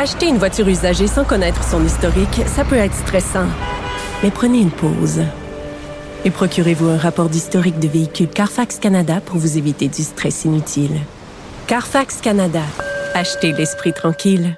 Acheter une voiture usagée sans connaître son historique, ça peut être stressant. Mais prenez une pause. Et procurez-vous un rapport d'historique de véhicule Carfax Canada pour vous éviter du stress inutile. Carfax Canada. Achetez l'esprit tranquille.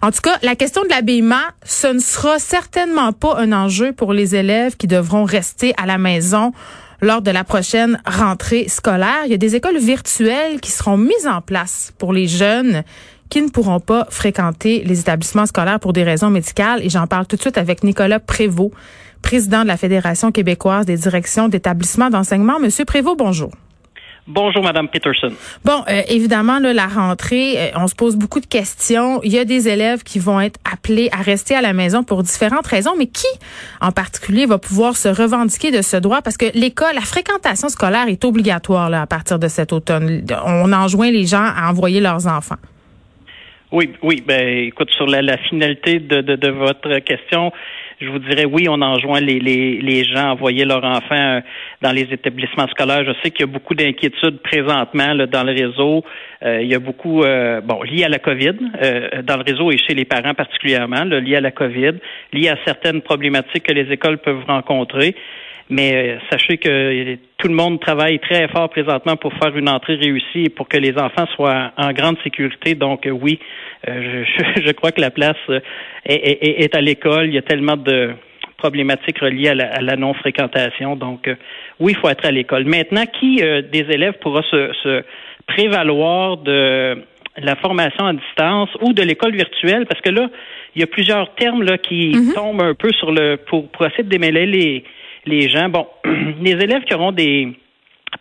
En tout cas, la question de l'habillement, ce ne sera certainement pas un enjeu pour les élèves qui devront rester à la maison lors de la prochaine rentrée scolaire. Il y a des écoles virtuelles qui seront mises en place pour les jeunes qui ne pourront pas fréquenter les établissements scolaires pour des raisons médicales. Et j'en parle tout de suite avec Nicolas Prévost, président de la Fédération québécoise des directions d'établissements d'enseignement. Monsieur Prévost, bonjour. Bonjour, Madame Peterson. Bon, euh, évidemment, là, la rentrée, euh, on se pose beaucoup de questions. Il y a des élèves qui vont être appelés à rester à la maison pour différentes raisons, mais qui, en particulier, va pouvoir se revendiquer de ce droit? Parce que l'école, la fréquentation scolaire est obligatoire là, à partir de cet automne. On enjoint les gens à envoyer leurs enfants. Oui, oui. Ben, écoute, sur la, la finalité de, de, de, votre question, je vous dirais oui, on enjoint les, les, les gens à envoyer leurs enfants euh, dans les établissements scolaires. Je sais qu'il y a beaucoup d'inquiétudes présentement là, dans le réseau. Euh, il y a beaucoup, euh, bon, lié à la COVID, dans le réseau et chez les parents particulièrement, là, lié à la COVID, lié à certaines problématiques que les écoles peuvent rencontrer. Mais euh, sachez que tout le monde travaille très fort présentement pour faire une entrée réussie et pour que les enfants soient en grande sécurité. Donc euh, oui, euh, je, je, crois que la place est, est, à l'école. Il y a tellement de problématiques reliées à la, non-fréquentation. Donc oui, il faut être à l'école. Maintenant, qui des élèves pourra se, se prévaloir de la formation à distance ou de l'école virtuelle, parce que là, il y a plusieurs termes là qui mm-hmm. tombent un peu sur le pour, pour essayer de démêler les les gens, bon, les élèves qui auront des,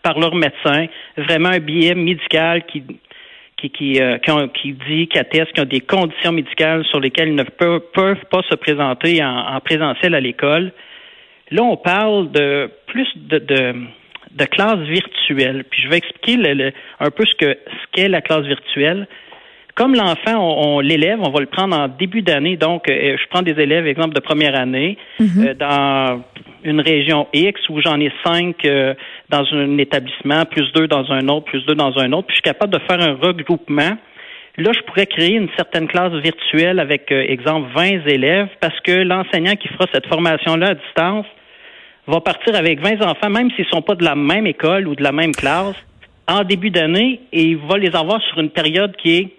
par leur médecin, vraiment un billet médical qui qui qui, euh, qui, dit, qui atteste qu'ils ont des conditions médicales sur lesquelles ils ne peuvent, pas se présenter en, présentiel à l'école. Là, on parle de plus de, de, de classe virtuelle. Puis je vais expliquer un peu ce que ce qu'est la classe virtuelle. Comme l'enfant, on, l'élève, on va le prendre en début d'année. Donc, euh, je prends des élèves, exemple de première année, mm-hmm. euh, dans une région X où j'en ai cinq euh, dans un établissement, plus deux dans un autre, plus deux dans un autre. Puis je suis capable de faire un regroupement. Là, je pourrais créer une certaine classe virtuelle avec, exemple, 20 élèves parce que l'enseignant qui fera cette formation-là à distance va partir avec 20 enfants, même s'ils ne sont pas de la même école ou de la même classe, en début d'année, et il va les avoir sur une période qui est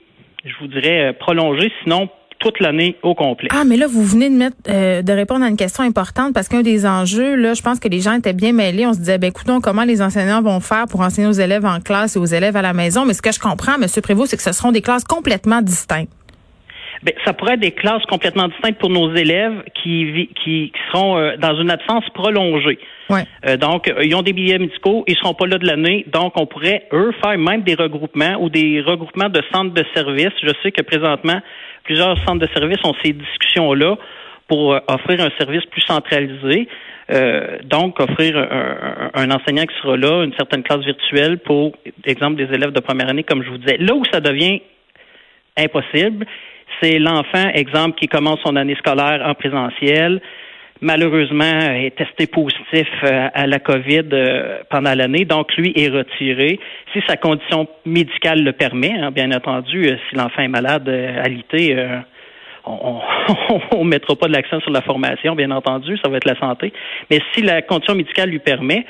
je vous dirais, euh, prolonger, sinon toute l'année au complet. Ah, mais là, vous venez de mettre euh, de répondre à une question importante parce qu'un des enjeux, là, je pense que les gens étaient bien mêlés. On se disait, ben écoutons, comment les enseignants vont faire pour enseigner aux élèves en classe et aux élèves à la maison? Mais ce que je comprends, M. Prévost, c'est que ce seront des classes complètement distinctes. Bien, ça pourrait être des classes complètement distinctes pour nos élèves qui, qui, seront euh, dans une absence prolongée. Ouais. Euh, donc, ils ont des billets médicaux, ils seront pas là de l'année, donc on pourrait, eux, faire même des regroupements ou des regroupements de centres de services. Je sais que présentement, plusieurs centres de services ont ces discussions-là pour euh, offrir un service plus centralisé. donc, offrir un, un, enseignant qui sera là, une certaine classe virtuelle pour, exemple, des élèves de première année, comme je vous disais. Là où ça devient impossible, c'est l'enfant, exemple, qui commence son année scolaire en présentiel, malheureusement est testé positif euh, à la COVID euh, pendant l'année, donc lui est retiré. Si sa condition médicale le permet, hein, bien entendu, euh, si l'enfant est malade à l'été, on ne mettra pas de l'accent sur la formation, bien entendu, ça va être la santé. Mais si la condition médicale lui permet,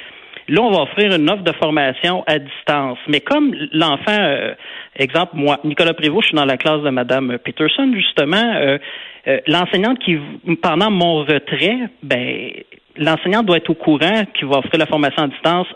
Là, on va offrir une offre de formation à distance. Mais comme l'enfant, euh, exemple, moi, Nicolas Prévost, je suis dans la classe de Madame Peterson, justement, euh, euh, l'enseignante qui, pendant mon retrait, ben, l'enseignante doit être au courant qu'il va offrir la formation à distance.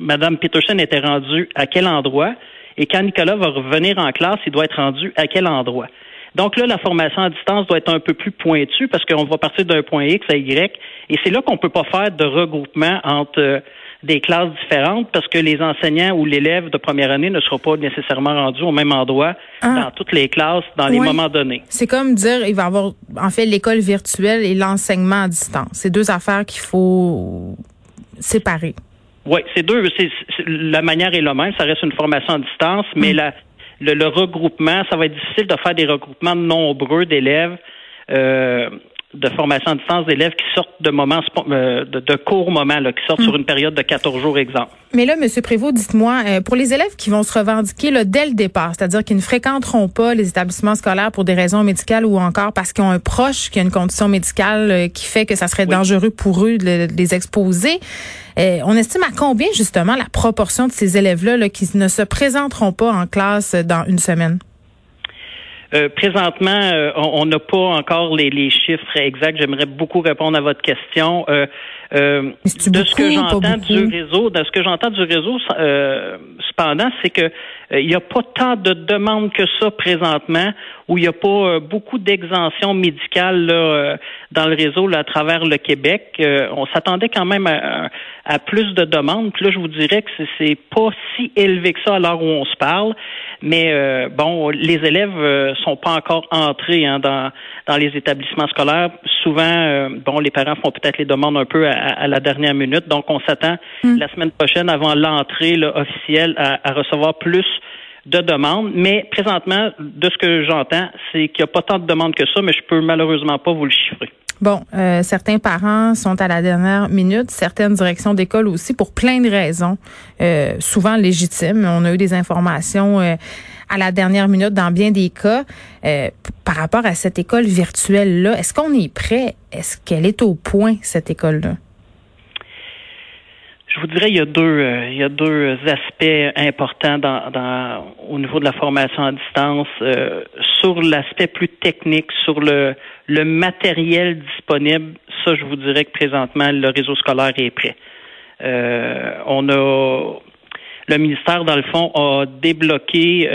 Madame Peterson était rendue à quel endroit? Et quand Nicolas va revenir en classe, il doit être rendu à quel endroit? Donc là, la formation à distance doit être un peu plus pointue parce qu'on va partir d'un point X à Y. Et c'est là qu'on ne peut pas faire de regroupement entre des classes différentes parce que les enseignants ou l'élève de première année ne sera pas nécessairement rendu au même endroit ah. dans toutes les classes dans les moments donnés. C'est comme dire il va y avoir en fait l'école virtuelle et l'enseignement à distance. C'est deux affaires qu'il faut séparer. Oui, c'est deux. la manière est la même. Ça reste une formation à distance, mais mm. le, regroupement, ça va être difficile de faire des regroupements nombreux d'élèves. Euh, de formation à distance d'élèves qui sortent de moments euh, de, courts moments, là, qui sortent sur une période de 14 jours, exemple. Mais là, M. Prévost, dites-moi, euh, pour les élèves qui vont se revendiquer là, dès le départ, c'est-à-dire qu'ils ne fréquenteront pas les établissements scolaires pour des raisons médicales ou encore parce qu'ils ont un proche qui a une condition médicale euh, qui fait que ça serait dangereux pour eux de, les exposer, on estime à combien justement la proportion de ces élèves-là là, qui ne se présenteront pas en classe dans une semaine? Euh, présentement, euh, on n'a pas encore les, les, chiffres exacts. J'aimerais beaucoup répondre à votre question. Euh, euh de ce que j'entends du réseau, de ce que j'entends du réseau, cependant, c'est que il n'y a pas tant de demandes que ça présentement, où il n'y a pas beaucoup d'exemptions médicales là, dans le réseau là, à travers le Québec. on s'attendait quand même à, à, plus de demandes. Puis là, je vous dirais que c'est pas si élevé que ça à l'heure où on se parle. Mais euh, bon, les élèves euh, sont pas encore entrés hein, dans, dans les établissements scolaires. Souvent, euh, bon, les parents font peut-être les demandes un peu à, la dernière minute. Donc, on s'attend hmm. la semaine prochaine, avant l'entrée officielle, à, à recevoir plus de demandes. Mais présentement, de ce que j'entends, c'est qu'il n'y a pas tant de demandes que ça, mais je peux malheureusement pas vous le chiffrer. Bon, euh, certains parents sont à la dernière minute, certaines directions d'école aussi, pour plein de raisons, euh, souvent légitimes. On a eu des informations euh, à la dernière minute dans bien des cas. par rapport à cette école virtuelle-là, est-ce qu'on est prêt? Est-ce qu'elle est au point, cette école-là? Je vous dirais il y a deux euh, il y a deux aspects importants dans, dans au niveau de la formation à distance euh, sur l'aspect plus technique sur le le matériel disponible. Ça je vous dirais que présentement le réseau scolaire est prêt. Euh, on a le ministère dans le fond a débloqué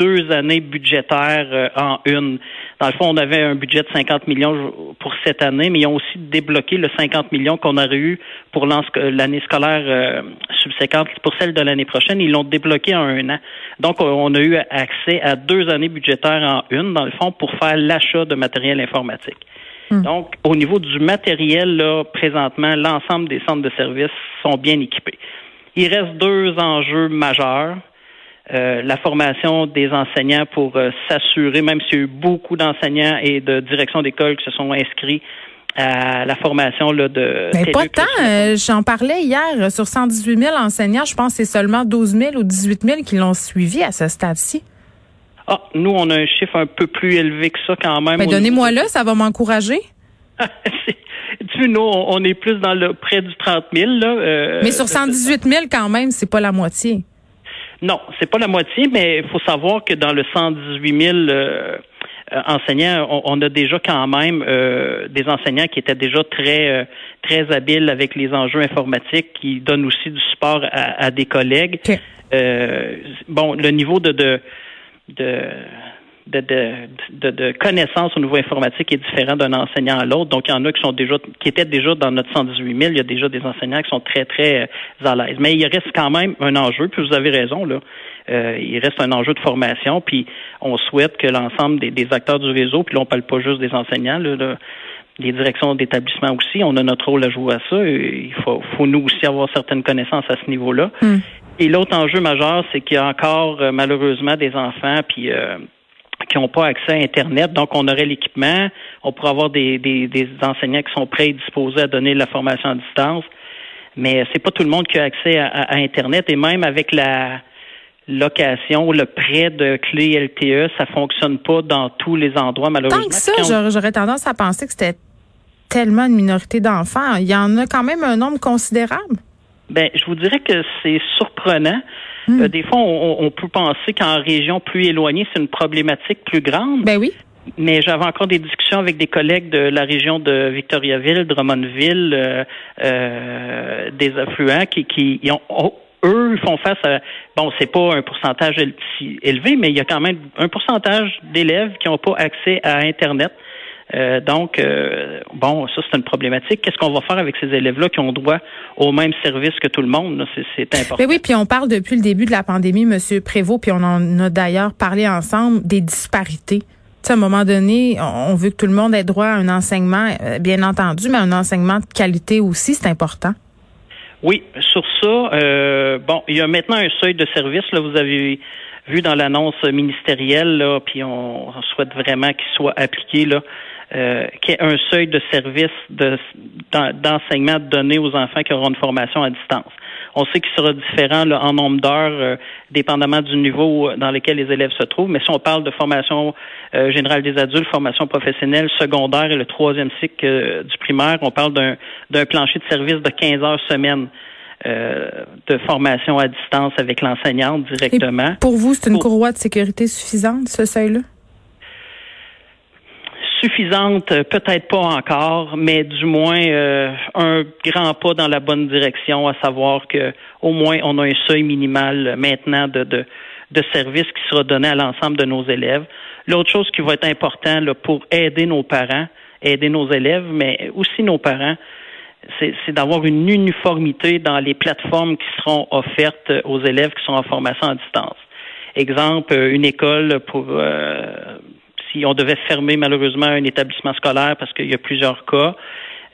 deux années budgétaires euh, en une. Dans le fond, on avait un budget de 50 millions pour cette année, mais ils ont aussi débloqué le 50 millions qu'on aurait eu pour l'année scolaire euh, subséquente. Pour celle de l'année prochaine, ils l'ont débloqué en un an. Donc, on a eu accès à deux années budgétaires en une, dans le fond, pour faire l'achat de matériel informatique. Hmm. Donc, au niveau du matériel, là, présentement, l'ensemble des centres de services sont bien équipés. Il reste deux enjeux majeurs. Euh, la formation des enseignants pour euh, s'assurer, même s'il y a eu beaucoup d'enseignants et de directions d'école qui se sont inscrits à la formation là, de. Mais pas tant. Euh, j'en parlais hier sur 118 000 enseignants. Je pense que c'est seulement 12 000 ou 18 000 qui l'ont suivi à ce stade-ci. Ah, nous, on a un chiffre un peu plus élevé que ça quand même. Mais donnez-moi le, ça va m'encourager. tu nous, on est plus dans le près du 30 000. Là, Mais sur 118 000 quand même, c'est pas la moitié. Non, c'est pas la moitié, mais il faut savoir que dans le 118 000 euh, enseignants, on, a déjà quand même euh, des enseignants qui étaient déjà très euh, très habiles avec les enjeux informatiques, qui donnent aussi du support à, des collègues. bon, le niveau de, de, de de, de, de, connaissances au niveau informatique est différent d'un enseignant à l'autre. Donc, il y en a qui sont déjà, qui étaient déjà dans notre 118 000. Il y a déjà des enseignants qui sont très, très euh, à l'aise. Mais il reste quand même un enjeu, puis vous avez raison, là. Euh, il reste un enjeu de formation, puis on souhaite que l'ensemble des, acteurs du réseau, puis là, on parle pas juste des enseignants, là, les directions d'établissement aussi, on a notre rôle à jouer à ça. Il faut, faut nous aussi avoir certaines connaissances à ce niveau-là. Hmm. Et l'autre enjeu majeur, c'est qu'il y a encore euh, malheureusement des enfants, puis qui n'ont pas accès à Internet. Donc, on aurait l'équipement. On pourrait avoir des, des, des, enseignants qui sont prêts et disposés à donner la formation à distance. Mais c'est pas tout le monde qui a accès à, Internet. Et même avec la location ou le prêt de clés LTE, ça fonctionne pas dans tous les endroits, malheureusement. Tant que ça, j'aurais tendance à penser que c'était tellement une minorité d'enfants. Il y en a quand même un nombre considérable. Ben, je vous dirais que c'est surprenant. Hmm. Euh, des fois, on, peut penser qu'en région plus éloignée, c'est une problématique plus grande. Ben oui. Mais j'avais encore des discussions avec des collègues de la région de Victoriaville, Drummondville, euh, euh, des affluents qui, qui ont, oh, eux font face à bon, c'est pas un pourcentage élevé, mais il y a quand même un pourcentage d'élèves qui n'ont pas accès à Internet. Euh, donc, euh, bon, ça c'est une problématique. Qu'est-ce qu'on va faire avec ces élèves-là qui ont droit au même service que tout le monde? C'est important. Mais oui, puis on parle depuis le début de la pandémie, Monsieur Prévost, puis on en a d'ailleurs parlé ensemble des disparités. à un moment donné, on veut que tout le monde ait droit à un enseignement, euh, bien entendu, mais un enseignement de qualité aussi, c'est important. Oui, sur ça, euh, bon, il y a maintenant un seuil de service. Là, vous avez vu dans l'annonce ministérielle, là, puis on, souhaite vraiment qu'il soit appliqué là, euh, qu'il y ait un seuil de service d'enseignement donné aux enfants qui auront une formation à distance. On sait qu'il sera différent en nombre d'heures, euh, dépendamment du niveau dans lequel les élèves se trouvent. Mais si on parle de formation euh, générale des adultes, formation professionnelle, secondaire et le troisième cycle euh, du primaire, on parle d'un plancher de service de 15 heures semaine. de formation à distance avec l'enseignante directement. pour vous, c'est une courroie de sécurité suffisante, ce seuil-là? Suffisante, euh, peut-être pas encore, mais du moins euh, un grand pas dans la bonne direction, à savoir que au moins on a un seuil minimal maintenant de, de, de services qui sera donné à l'ensemble de nos élèves. L'autre chose qui va être important là, pour aider nos parents, aider nos élèves, mais aussi nos parents, c'est d'avoir une uniformité dans les plateformes qui seront offertes aux élèves qui sont en formation à distance. Exemple, une école pour euh, si on devait fermer malheureusement un établissement scolaire parce qu'il y a plusieurs cas.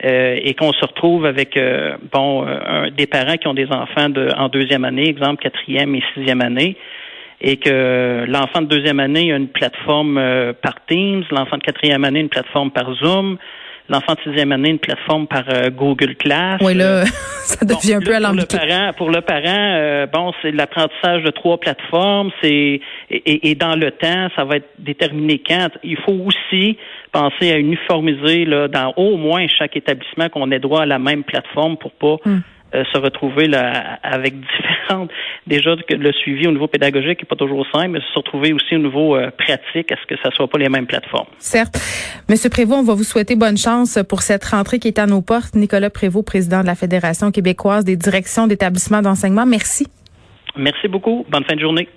Euh, et qu'on se retrouve avec euh, bon euh, des parents qui ont des enfants de, en deuxième année, exemple quatrième et sixième année, et que l'enfant de deuxième année a une plateforme par Teams, l'enfant de quatrième année une plateforme par Zoom, l'enfant de sixième année une plateforme par euh, Google Class. Oui, là, ça devient un peu alambiqué. Pour le parent, pour le parent euh, bon, c'est l'apprentissage de trois plateformes, c'est et, et, dans le temps, ça va être déterminé quand. Il faut aussi penser à uniformiser là, dans au moins chaque établissement qu'on ait droit à la même plateforme pour pas hmm. Euh, se retrouver là, avec différentes. Déjà le suivi au niveau pédagogique n'est pas toujours simple, mais se retrouver aussi au niveau euh, pratique, à ce que ça soit pas les mêmes plateformes? Certes. Monsieur Prévost, on va vous souhaiter bonne chance pour cette rentrée qui est à nos portes. Nicolas Prévost, président de la Fédération québécoise des directions d'établissements d'enseignement. Merci. Merci beaucoup. Bonne fin de journée.